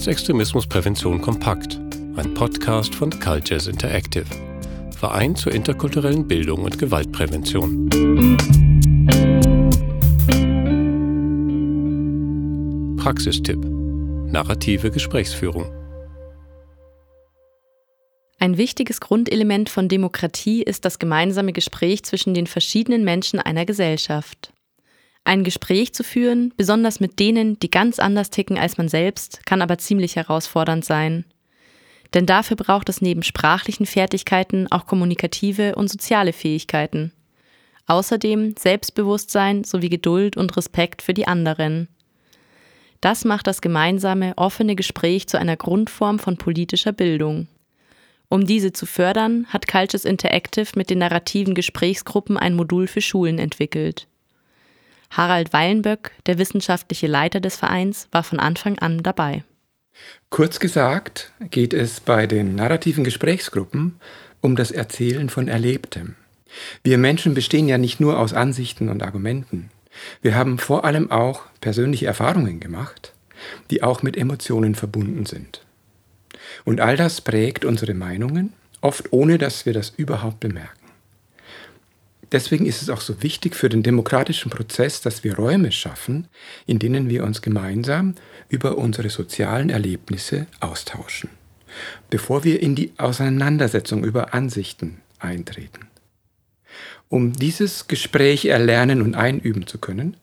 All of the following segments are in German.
Rechtsextremismusprävention kompakt, ein Podcast von Cultures Interactive, Verein zur interkulturellen Bildung und Gewaltprävention. Praxistipp: Narrative Gesprächsführung. Ein wichtiges Grundelement von Demokratie ist das gemeinsame Gespräch zwischen den verschiedenen Menschen einer Gesellschaft. Ein Gespräch zu führen, besonders mit denen, die ganz anders ticken als man selbst, kann aber ziemlich herausfordernd sein. Denn dafür braucht es neben sprachlichen Fertigkeiten auch kommunikative und soziale Fähigkeiten. Außerdem Selbstbewusstsein sowie Geduld und Respekt für die anderen. Das macht das gemeinsame, offene Gespräch zu einer Grundform von politischer Bildung. Um diese zu fördern, hat Cultures Interactive mit den narrativen Gesprächsgruppen ein Modul für Schulen entwickelt. Harald Weilenböck, der wissenschaftliche Leiter des Vereins, war von Anfang an dabei. Kurz gesagt geht es bei den narrativen Gesprächsgruppen um das Erzählen von Erlebtem. Wir Menschen bestehen ja nicht nur aus Ansichten und Argumenten. Wir haben vor allem auch persönliche Erfahrungen gemacht, die auch mit Emotionen verbunden sind. Und all das prägt unsere Meinungen, oft ohne dass wir das überhaupt bemerken. Deswegen ist es auch so wichtig für den demokratischen Prozess, dass wir Räume schaffen, in denen wir uns gemeinsam über unsere sozialen Erlebnisse austauschen, bevor wir in die Auseinandersetzung über Ansichten eintreten. Um dieses Gespräch erlernen und einüben zu können,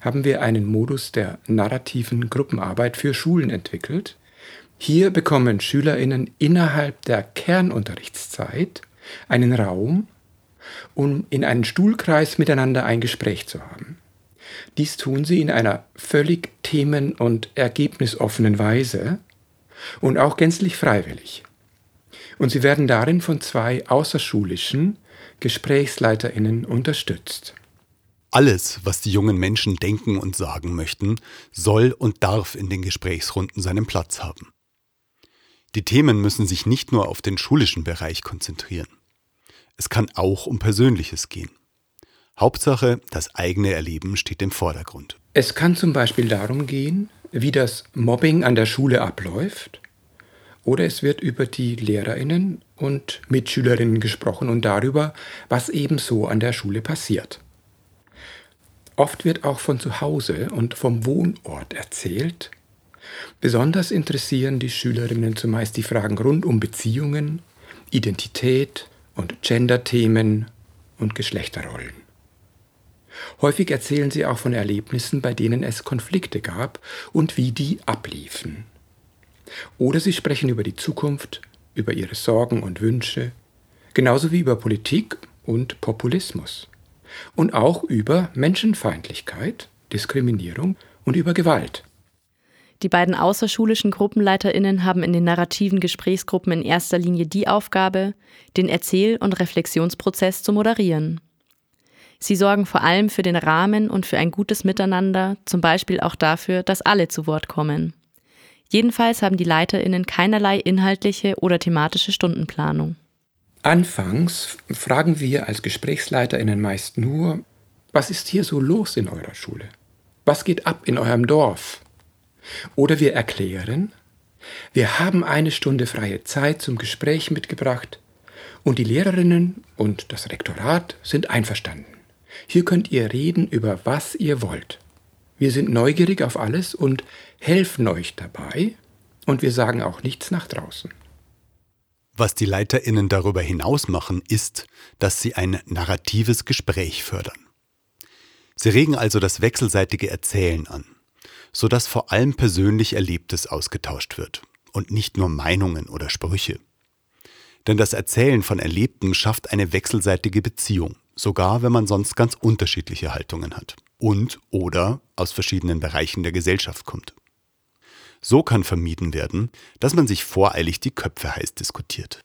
haben wir einen Modus der narrativen Gruppenarbeit für Schulen entwickelt, hier bekommen Schülerinnen innerhalb der Kernunterrichtszeit einen Raum, um in einem Stuhlkreis miteinander ein Gespräch zu haben. Dies tun sie in einer völlig themen- und ergebnisoffenen Weise und auch gänzlich freiwillig. Und sie werden darin von zwei außerschulischen Gesprächsleiterinnen unterstützt. Alles, was die jungen Menschen denken und sagen möchten, soll und darf in den Gesprächsrunden seinen Platz haben. Die Themen müssen sich nicht nur auf den schulischen Bereich konzentrieren. Es kann auch um Persönliches gehen. Hauptsache, das eigene Erleben steht im Vordergrund. Es kann zum Beispiel darum gehen, wie das Mobbing an der Schule abläuft, oder es wird über die Lehrerinnen und Mitschülerinnen gesprochen und darüber, was ebenso an der Schule passiert. Oft wird auch von zu Hause und vom Wohnort erzählt Besonders interessieren die Schülerinnen zumeist die Fragen rund um Beziehungen, Identität und Gender-Themen und Geschlechterrollen. Häufig erzählen sie auch von Erlebnissen, bei denen es Konflikte gab und wie die abliefen. Oder sie sprechen über die Zukunft, über ihre Sorgen und Wünsche, genauso wie über Politik und Populismus. Und auch über Menschenfeindlichkeit, Diskriminierung und über Gewalt. Die beiden außerschulischen GruppenleiterInnen haben in den narrativen Gesprächsgruppen in erster Linie die Aufgabe, den Erzähl- und Reflexionsprozess zu moderieren. Sie sorgen vor allem für den Rahmen und für ein gutes Miteinander, zum Beispiel auch dafür, dass alle zu Wort kommen. Jedenfalls haben die LeiterInnen keinerlei inhaltliche oder thematische Stundenplanung. Anfangs fragen wir als GesprächsleiterInnen meist nur, was ist hier so los in eurer Schule? Was geht ab in eurem Dorf? Oder wir erklären, wir haben eine Stunde freie Zeit zum Gespräch mitgebracht und die Lehrerinnen und das Rektorat sind einverstanden. Hier könnt ihr reden über was ihr wollt. Wir sind neugierig auf alles und helfen euch dabei und wir sagen auch nichts nach draußen. Was die Leiterinnen darüber hinaus machen, ist, dass sie ein narratives Gespräch fördern. Sie regen also das wechselseitige Erzählen an sodass vor allem persönlich Erlebtes ausgetauscht wird und nicht nur Meinungen oder Sprüche. Denn das Erzählen von Erlebten schafft eine wechselseitige Beziehung, sogar wenn man sonst ganz unterschiedliche Haltungen hat und oder aus verschiedenen Bereichen der Gesellschaft kommt. So kann vermieden werden, dass man sich voreilig die Köpfe heiß diskutiert.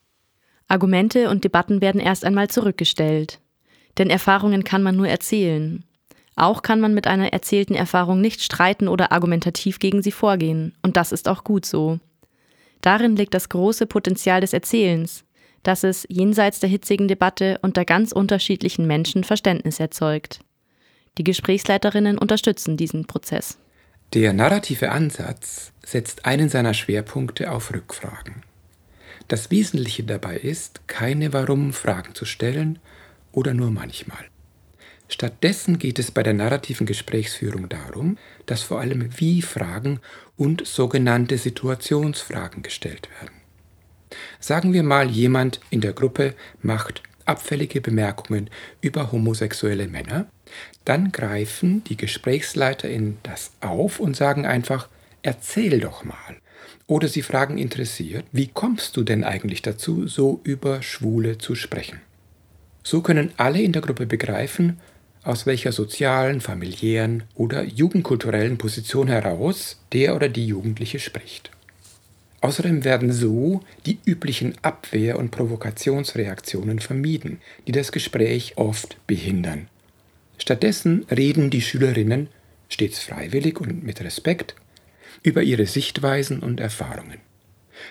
Argumente und Debatten werden erst einmal zurückgestellt. Denn Erfahrungen kann man nur erzählen. Auch kann man mit einer erzählten Erfahrung nicht streiten oder argumentativ gegen sie vorgehen, und das ist auch gut so. Darin liegt das große Potenzial des Erzählens, dass es jenseits der hitzigen Debatte unter ganz unterschiedlichen Menschen Verständnis erzeugt. Die Gesprächsleiterinnen unterstützen diesen Prozess. Der narrative Ansatz setzt einen seiner Schwerpunkte auf Rückfragen. Das Wesentliche dabei ist, keine Warum-Fragen zu stellen oder nur manchmal. Stattdessen geht es bei der narrativen Gesprächsführung darum, dass vor allem Wie-Fragen und sogenannte Situationsfragen gestellt werden. Sagen wir mal, jemand in der Gruppe macht abfällige Bemerkungen über homosexuelle Männer, dann greifen die GesprächsleiterInnen das auf und sagen einfach, erzähl doch mal. Oder sie fragen interessiert, wie kommst du denn eigentlich dazu, so über Schwule zu sprechen? So können alle in der Gruppe begreifen, aus welcher sozialen, familiären oder jugendkulturellen Position heraus der oder die Jugendliche spricht. Außerdem werden so die üblichen Abwehr- und Provokationsreaktionen vermieden, die das Gespräch oft behindern. Stattdessen reden die Schülerinnen, stets freiwillig und mit Respekt, über ihre Sichtweisen und Erfahrungen.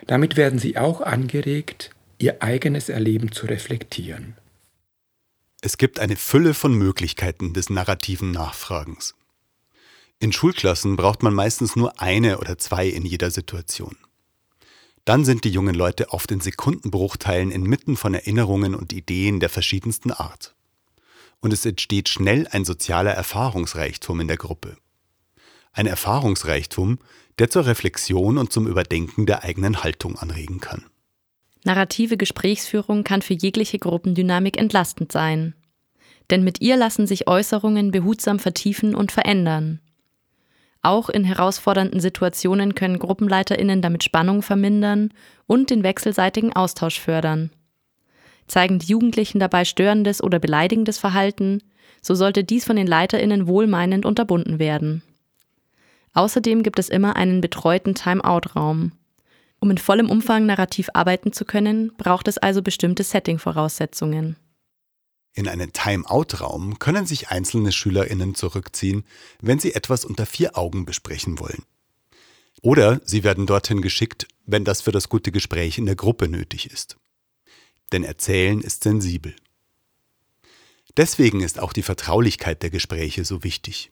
Damit werden sie auch angeregt, ihr eigenes Erleben zu reflektieren. Es gibt eine Fülle von Möglichkeiten des narrativen Nachfragens. In Schulklassen braucht man meistens nur eine oder zwei in jeder Situation. Dann sind die jungen Leute oft in Sekundenbruchteilen inmitten von Erinnerungen und Ideen der verschiedensten Art. Und es entsteht schnell ein sozialer Erfahrungsreichtum in der Gruppe. Ein Erfahrungsreichtum, der zur Reflexion und zum Überdenken der eigenen Haltung anregen kann. Narrative Gesprächsführung kann für jegliche Gruppendynamik entlastend sein. Denn mit ihr lassen sich Äußerungen behutsam vertiefen und verändern. Auch in herausfordernden Situationen können Gruppenleiterinnen damit Spannung vermindern und den wechselseitigen Austausch fördern. Zeigen die Jugendlichen dabei störendes oder beleidigendes Verhalten, so sollte dies von den Leiterinnen wohlmeinend unterbunden werden. Außerdem gibt es immer einen betreuten Time-out-Raum. Um in vollem Umfang narrativ arbeiten zu können, braucht es also bestimmte Setting-Voraussetzungen. In einen Time-out-Raum können sich einzelne SchülerInnen zurückziehen, wenn sie etwas unter vier Augen besprechen wollen. Oder sie werden dorthin geschickt, wenn das für das gute Gespräch in der Gruppe nötig ist. Denn Erzählen ist sensibel. Deswegen ist auch die Vertraulichkeit der Gespräche so wichtig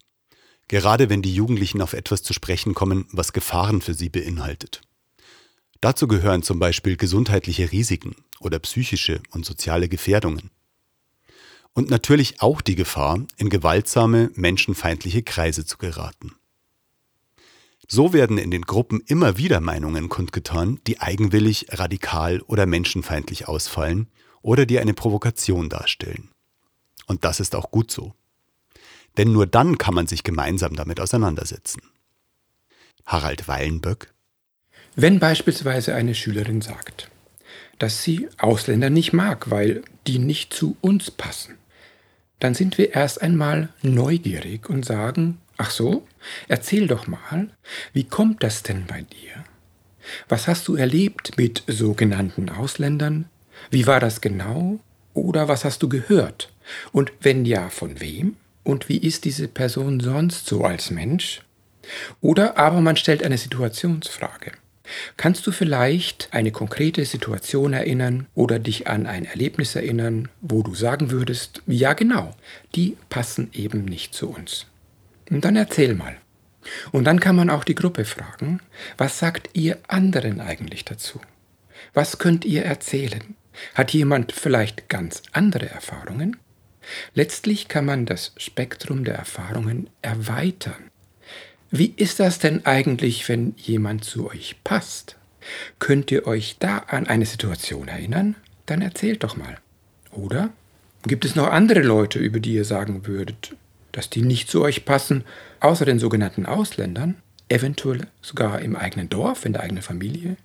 gerade wenn die Jugendlichen auf etwas zu sprechen kommen, was Gefahren für sie beinhaltet. Dazu gehören zum Beispiel gesundheitliche Risiken oder psychische und soziale Gefährdungen. Und natürlich auch die Gefahr, in gewaltsame, menschenfeindliche Kreise zu geraten. So werden in den Gruppen immer wieder Meinungen kundgetan, die eigenwillig, radikal oder menschenfeindlich ausfallen oder die eine Provokation darstellen. Und das ist auch gut so. Denn nur dann kann man sich gemeinsam damit auseinandersetzen. Harald Weilenböck Wenn beispielsweise eine Schülerin sagt, dass sie Ausländer nicht mag, weil die nicht zu uns passen, dann sind wir erst einmal neugierig und sagen, ach so, erzähl doch mal, wie kommt das denn bei dir? Was hast du erlebt mit sogenannten Ausländern? Wie war das genau? Oder was hast du gehört? Und wenn ja, von wem? und wie ist diese Person sonst so als Mensch? Oder aber man stellt eine Situationsfrage. Kannst du vielleicht eine konkrete Situation erinnern oder dich an ein Erlebnis erinnern, wo du sagen würdest, ja genau, die passen eben nicht zu uns. Und dann erzähl mal. Und dann kann man auch die Gruppe fragen, was sagt ihr anderen eigentlich dazu? Was könnt ihr erzählen? Hat jemand vielleicht ganz andere Erfahrungen? Letztlich kann man das Spektrum der Erfahrungen erweitern. Wie ist das denn eigentlich, wenn jemand zu euch passt? Könnt ihr euch da an eine Situation erinnern? Dann erzählt doch mal. Oder gibt es noch andere Leute, über die ihr sagen würdet, dass die nicht zu euch passen, außer den sogenannten Ausländern, eventuell sogar im eigenen Dorf, in der eigenen Familie?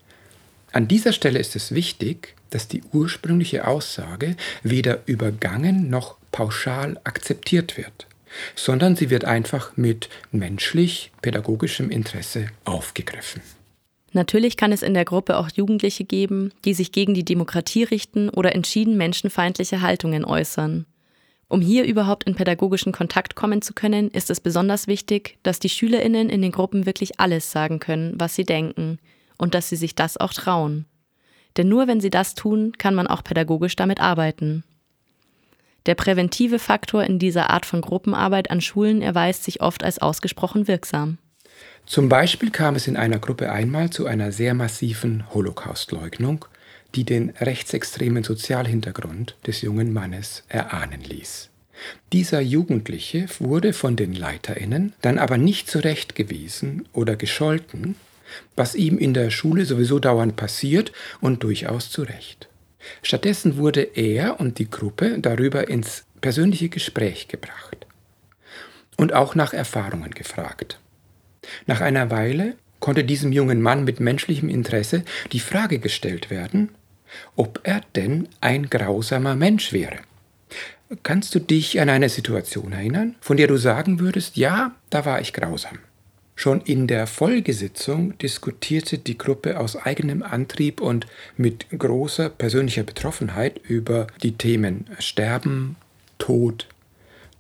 An dieser Stelle ist es wichtig, dass die ursprüngliche Aussage weder übergangen noch pauschal akzeptiert wird, sondern sie wird einfach mit menschlich-pädagogischem Interesse aufgegriffen. Natürlich kann es in der Gruppe auch Jugendliche geben, die sich gegen die Demokratie richten oder entschieden menschenfeindliche Haltungen äußern. Um hier überhaupt in pädagogischen Kontakt kommen zu können, ist es besonders wichtig, dass die Schülerinnen in den Gruppen wirklich alles sagen können, was sie denken, und dass sie sich das auch trauen. Denn nur wenn sie das tun, kann man auch pädagogisch damit arbeiten. Der präventive Faktor in dieser Art von Gruppenarbeit an Schulen erweist sich oft als ausgesprochen wirksam. Zum Beispiel kam es in einer Gruppe einmal zu einer sehr massiven Holocaustleugnung, die den rechtsextremen Sozialhintergrund des jungen Mannes erahnen ließ. Dieser Jugendliche wurde von den Leiterinnen dann aber nicht zurechtgewiesen oder gescholten, was ihm in der Schule sowieso dauernd passiert und durchaus zu Recht. Stattdessen wurde er und die Gruppe darüber ins persönliche Gespräch gebracht und auch nach Erfahrungen gefragt. Nach einer Weile konnte diesem jungen Mann mit menschlichem Interesse die Frage gestellt werden, ob er denn ein grausamer Mensch wäre. Kannst du dich an eine Situation erinnern, von der du sagen würdest, ja, da war ich grausam? Schon in der Folgesitzung diskutierte die Gruppe aus eigenem Antrieb und mit großer persönlicher Betroffenheit über die Themen Sterben, Tod,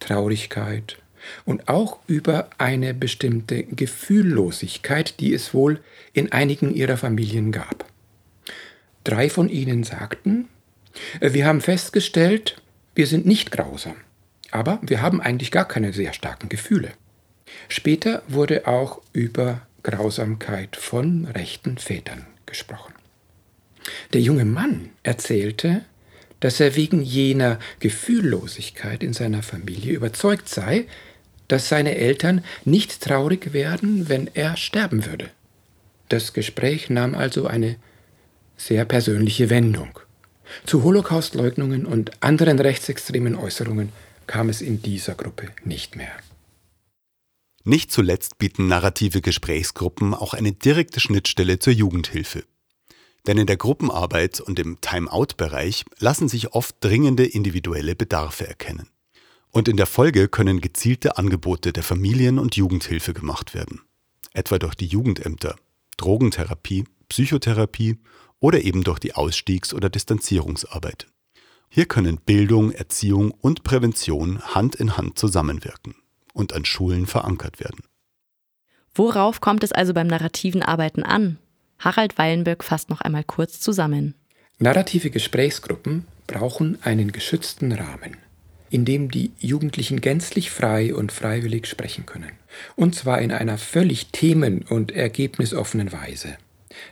Traurigkeit, und auch über eine bestimmte Gefühllosigkeit, die es wohl in einigen ihrer Familien gab. Drei von ihnen sagten, wir haben festgestellt, wir sind nicht grausam, aber wir haben eigentlich gar keine sehr starken Gefühle. Später wurde auch über Grausamkeit von rechten Vätern gesprochen. Der junge Mann erzählte, dass er wegen jener Gefühllosigkeit in seiner Familie überzeugt sei, dass seine Eltern nicht traurig werden, wenn er sterben würde. Das Gespräch nahm also eine sehr persönliche Wendung. Zu Holocaustleugnungen und anderen rechtsextremen Äußerungen kam es in dieser Gruppe nicht mehr. Nicht zuletzt bieten narrative Gesprächsgruppen auch eine direkte Schnittstelle zur Jugendhilfe. Denn in der Gruppenarbeit und im Time-out-Bereich lassen sich oft dringende individuelle Bedarfe erkennen. Und in der Folge können gezielte Angebote der Familien- und Jugendhilfe gemacht werden. Etwa durch die Jugendämter, Drogentherapie, Psychotherapie oder eben durch die Ausstiegs- oder Distanzierungsarbeit. Hier können Bildung, Erziehung und Prävention Hand in Hand zusammenwirken und an Schulen verankert werden. Worauf kommt es also beim narrativen Arbeiten an? Harald Weilenböck fasst noch einmal kurz zusammen. Narrative Gesprächsgruppen brauchen einen geschützten Rahmen in dem die Jugendlichen gänzlich frei und freiwillig sprechen können. Und zwar in einer völlig themen- und ergebnisoffenen Weise.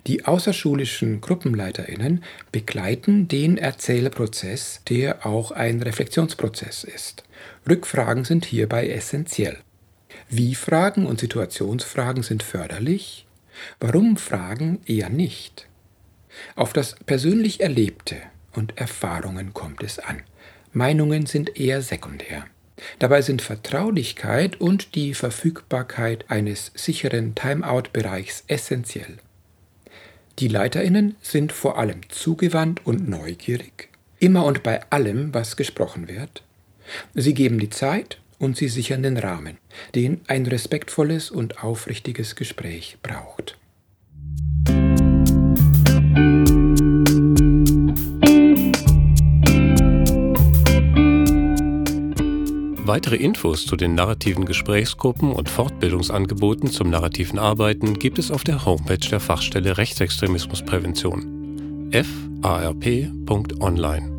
Die außerschulischen Gruppenleiterinnen begleiten den Erzählprozess, der auch ein Reflexionsprozess ist. Rückfragen sind hierbei essentiell. Wie-Fragen und Situationsfragen sind förderlich, Warum-Fragen eher nicht. Auf das persönlich Erlebte und Erfahrungen kommt es an. Meinungen sind eher sekundär. Dabei sind Vertraulichkeit und die Verfügbarkeit eines sicheren Timeout-Bereichs essentiell. Die Leiterinnen sind vor allem zugewandt und neugierig, immer und bei allem, was gesprochen wird. Sie geben die Zeit und sie sichern den Rahmen, den ein respektvolles und aufrichtiges Gespräch braucht. Weitere Infos zu den narrativen Gesprächsgruppen und Fortbildungsangeboten zum narrativen Arbeiten gibt es auf der Homepage der Fachstelle Rechtsextremismusprävention farp.online.